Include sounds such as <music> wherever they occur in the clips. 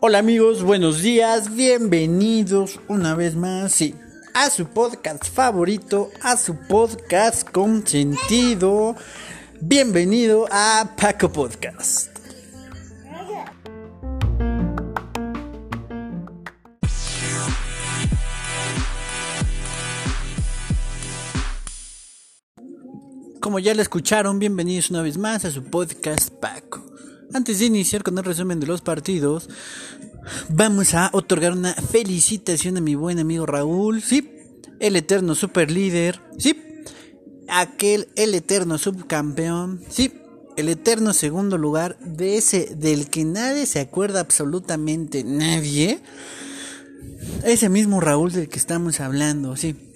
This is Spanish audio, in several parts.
Hola amigos, buenos días, bienvenidos una vez más a su podcast favorito, a su podcast con sentido. Bienvenido a Paco Podcast. Como ya lo escucharon, bienvenidos una vez más a su podcast Paco. Antes de iniciar con el resumen de los partidos, vamos a otorgar una felicitación a mi buen amigo Raúl, sí, el eterno super líder, sí, aquel, el eterno subcampeón, sí, el eterno segundo lugar de ese del que nadie se acuerda absolutamente nadie. Ese mismo Raúl del que estamos hablando, sí.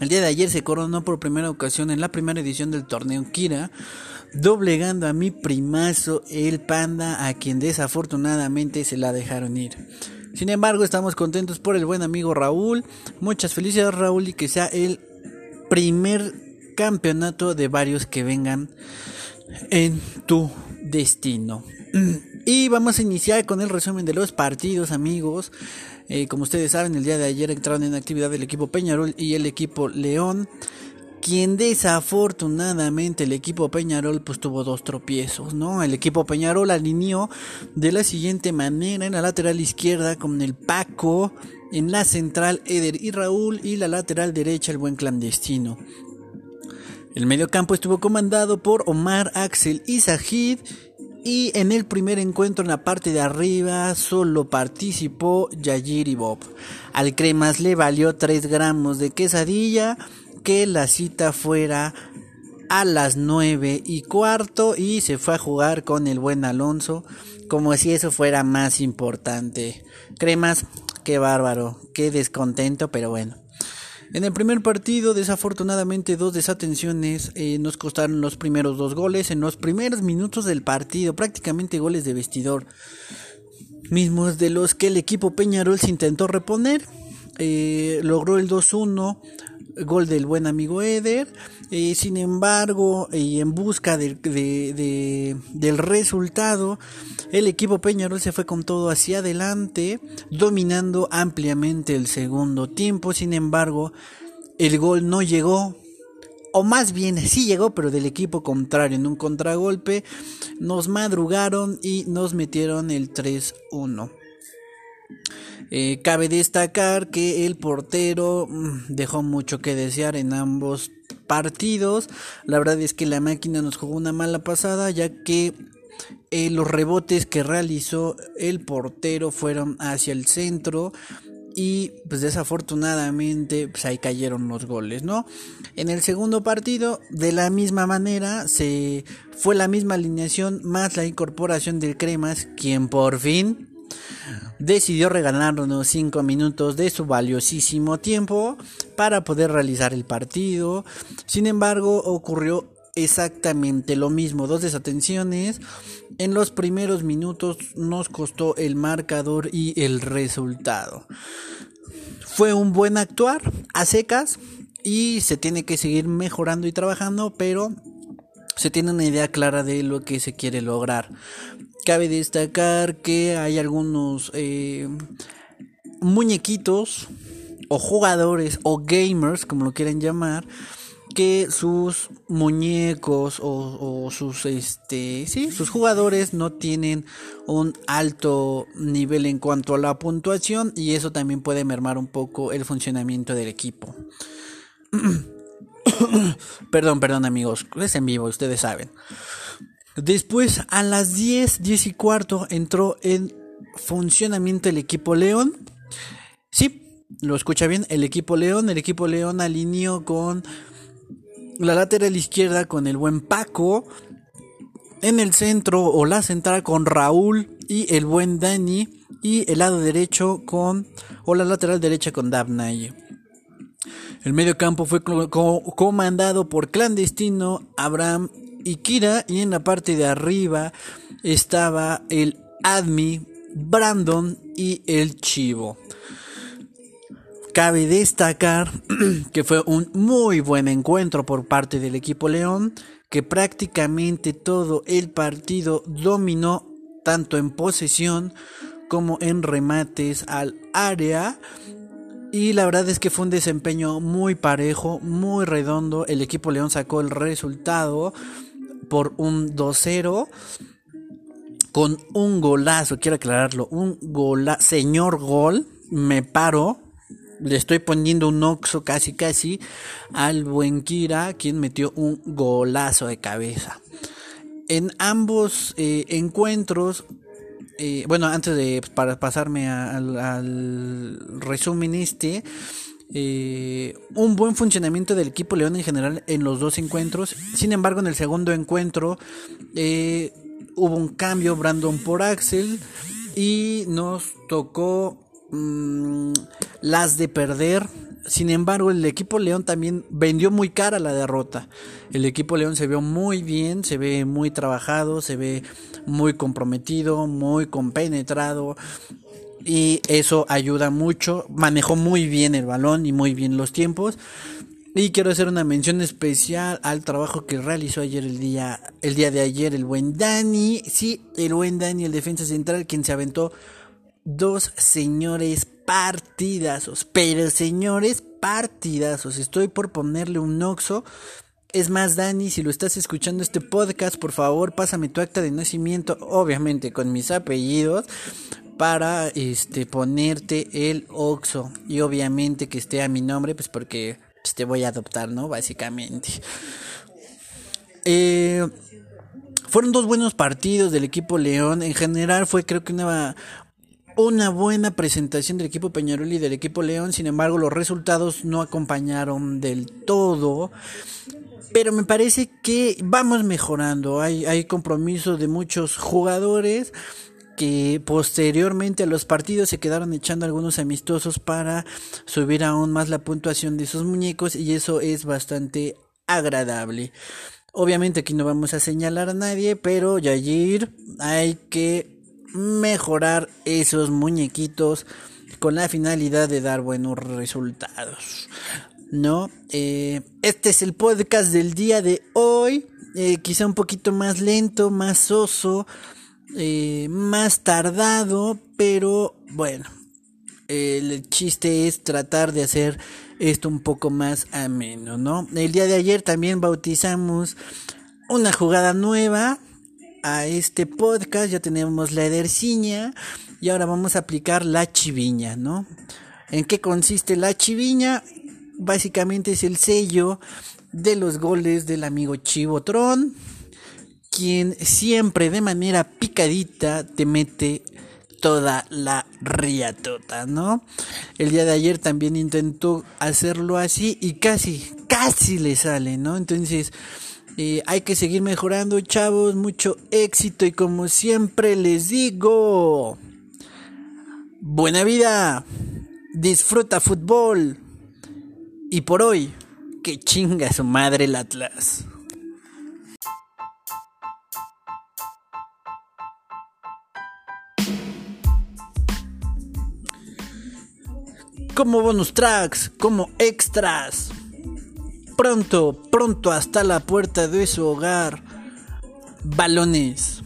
El día de ayer se coronó por primera ocasión en la primera edición del torneo Kira doblegando a mi primazo el panda a quien desafortunadamente se la dejaron ir. Sin embargo, estamos contentos por el buen amigo Raúl. Muchas felicidades Raúl y que sea el primer campeonato de varios que vengan en tu destino. <clears throat> Y vamos a iniciar con el resumen de los partidos, amigos. Eh, como ustedes saben, el día de ayer entraron en actividad el equipo Peñarol y el equipo León quien desafortunadamente el equipo Peñarol pues tuvo dos tropiezos, ¿no? El equipo Peñarol alineó de la siguiente manera en la lateral izquierda con el Paco, en la central Eder y Raúl y la lateral derecha el buen clandestino. El mediocampo estuvo comandado por Omar, Axel y Sajid y en el primer encuentro en la parte de arriba solo participó Yayir y Bob. Al Cremas le valió 3 gramos de quesadilla que la cita fuera a las nueve y cuarto y se fue a jugar con el buen Alonso como si eso fuera más importante. Cremas, qué bárbaro, qué descontento, pero bueno. En el primer partido, desafortunadamente, dos desatenciones eh, nos costaron los primeros dos goles en los primeros minutos del partido, prácticamente goles de vestidor, mismos de los que el equipo Peñarol se intentó reponer. Eh, logró el 2-1 gol del buen amigo Eder. Eh, sin embargo, y en busca del resultado, el equipo Peñarol se fue con todo hacia adelante, dominando ampliamente el segundo tiempo. Sin embargo, el gol no llegó, o más bien sí llegó, pero del equipo contrario, en un contragolpe, nos madrugaron y nos metieron el 3-1. Eh, cabe destacar que el portero mm, dejó mucho que desear en ambos partidos. La verdad es que la máquina nos jugó una mala pasada ya que eh, los rebotes que realizó el portero fueron hacia el centro y pues desafortunadamente pues ahí cayeron los goles, ¿no? En el segundo partido de la misma manera se fue la misma alineación más la incorporación del Cremas quien por fin decidió regalarnos 5 minutos de su valiosísimo tiempo para poder realizar el partido. Sin embargo, ocurrió exactamente lo mismo, dos desatenciones. En los primeros minutos nos costó el marcador y el resultado. Fue un buen actuar a secas y se tiene que seguir mejorando y trabajando, pero se tiene una idea clara de lo que se quiere lograr. Cabe destacar que hay algunos eh, muñequitos o jugadores o gamers, como lo quieran llamar, que sus muñecos o, sus este sí sus jugadores no tienen un alto nivel en cuanto a la puntuación y eso también puede mermar un poco el funcionamiento del equipo. <clears throat> Perdón perdón amigos es en vivo ustedes saben Después, a las 10, 10 y cuarto, entró en funcionamiento el equipo León. Sí, lo escucha bien, el equipo León. El equipo León alineó con la lateral izquierda con el buen Paco. En el centro o la central con Raúl y el buen Dani. Y el lado derecho con, o la lateral derecha con Dabnay. El medio campo fue comandado por clandestino Abraham y Kira y en la parte de arriba estaba el Admi, Brandon y el Chivo. Cabe destacar <clears throat> que fue un muy buen encuentro por parte del equipo León, que prácticamente todo el partido dominó tanto en posesión como en remates al área. Y la verdad es que fue un desempeño muy parejo, muy redondo. El equipo León sacó el resultado por un 2-0 con un golazo, quiero aclararlo, un golazo, señor gol, me paro, le estoy poniendo un oxo casi casi al buen Kira, quien metió un golazo de cabeza. En ambos eh, encuentros, eh, bueno, antes de para pasarme al, resumen este, eh, un buen funcionamiento del equipo León en general en los dos encuentros. Sin embargo, en el segundo encuentro hubo un cambio, Brandon por Axel, y nos tocó Mm, las de perder. Sin embargo, el equipo León también vendió muy cara la derrota. El equipo León se vio muy bien, se ve muy trabajado, se ve muy comprometido, muy compenetrado. Y eso ayuda mucho. Manejó muy bien el balón y muy bien los tiempos. Y quiero hacer una mención especial al trabajo que realizó ayer el día, el día de ayer el buen Dani. Sí, el buen Dani, el defensa central, quien se aventó dos señores partidazos, pero señores partidazos. Estoy por ponerle un oxo. Es más, Dani, si lo estás escuchando este podcast, por favor, pásame tu acta de nacimiento, obviamente con mis apellidos, para este ponerte el oxo y obviamente que esté a mi nombre, pues porque pues, te voy a adoptar, ¿no? Básicamente. Eh, fueron dos buenos partidos del equipo León. En general fue creo que una, una buena presentación del equipo Peñarol y del equipo León, sin embargo los resultados no acompañaron del todo. Pero me parece que vamos mejorando, hay, hay compromiso de muchos jugadores que posteriormente a los partidos se quedaron echando algunos amistosos para subir aún más la puntuación de sus muñecos y eso es bastante agradable. Obviamente aquí no vamos a señalar a nadie, pero Yayir hay que mejorar esos muñequitos con la finalidad de dar buenos resultados. ¿No? Eh, este es el podcast del día de hoy. Eh, quizá un poquito más lento, más soso, eh, más tardado, pero bueno. El chiste es tratar de hacer esto un poco más ameno, ¿no? El día de ayer también bautizamos una jugada nueva a este podcast. Ya tenemos la ederciña y ahora vamos a aplicar la chiviña, ¿no? ¿En qué consiste la chiviña? Básicamente es el sello de los goles del amigo Chivotron, quien siempre de manera picadita te mete toda la riatota, ¿no? El día de ayer también intentó hacerlo así y casi, casi le sale, ¿no? Entonces, hay que seguir mejorando, chavos. Mucho éxito y como siempre les digo, buena vida, disfruta fútbol. Y por hoy, que chinga su madre el Atlas. Como bonus tracks, como extras pronto, pronto hasta la puerta de su hogar. Balones,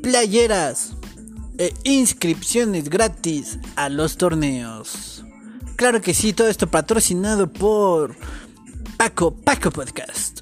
playeras e inscripciones gratis a los torneos. Claro que sí, todo esto patrocinado por Paco, Paco Podcast.